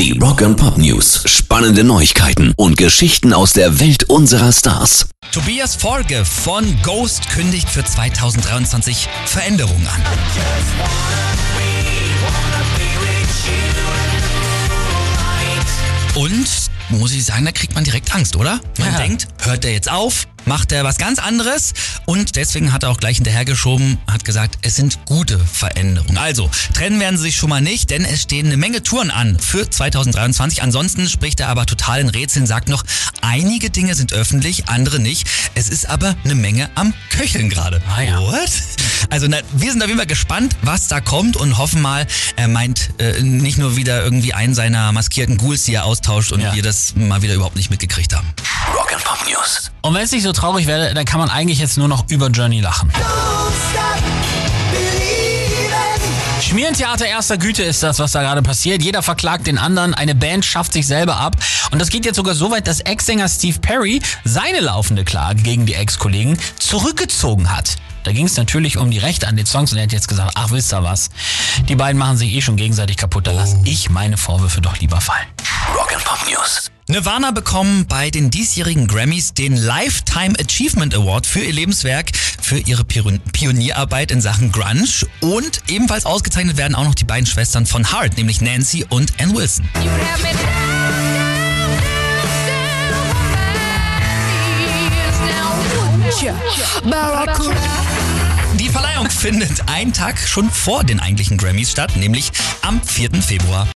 Die Rock and Pop News. Spannende Neuigkeiten und Geschichten aus der Welt unserer Stars. Tobias Forge von Ghost kündigt für 2023 Veränderungen an. Und muss ich sagen, da kriegt man direkt Angst, oder? Man Ja. denkt, hört der jetzt auf? Macht er was ganz anderes? Und deswegen hat er auch gleich hinterhergeschoben, hat gesagt, es sind gute Veränderungen. Also, trennen werden sie sich schon mal nicht, denn es stehen eine Menge Touren an für 2023. Ansonsten spricht er aber total in Rätseln, sagt noch, einige Dinge sind öffentlich, andere nicht. Es ist aber eine Menge am Köcheln gerade. Ah ja. What? Also na, wir sind auf jeden Fall gespannt, was da kommt und hoffen mal, er meint äh, nicht nur wieder irgendwie einen seiner maskierten Ghouls, die er austauscht und Ja. wir das mal wieder überhaupt nicht mitgekriegt haben. Rock and Pop News. Und wenn es nicht so traurig wäre, dann kann man eigentlich jetzt nur noch über Journey lachen. Schmierentheater erster Güte ist das, was da gerade passiert. Jeder verklagt den anderen, eine Band schafft sich selber ab. Und das geht jetzt sogar so weit, dass Ex-Sänger Steve Perry seine laufende Klage gegen die Ex-Kollegen zurückgezogen hat. Da ging es natürlich um die Rechte an den Songs und er hat jetzt gesagt, ach wisst ihr was, die beiden machen sich eh schon gegenseitig kaputt, da lasse ich meine Vorwürfe doch lieber fallen. Rock and Pop News. Nirvana bekommen bei den diesjährigen Grammys den Lifetime Achievement Award für ihr Lebenswerk, für ihre Pion- Pionierarbeit in Sachen Grunge. Und ebenfalls ausgezeichnet werden auch noch die beiden Schwestern von Hart, nämlich Nancy und Ann Wilson. Die Verleihung findet einen Tag schon vor den eigentlichen Grammys statt, nämlich am 4. Februar.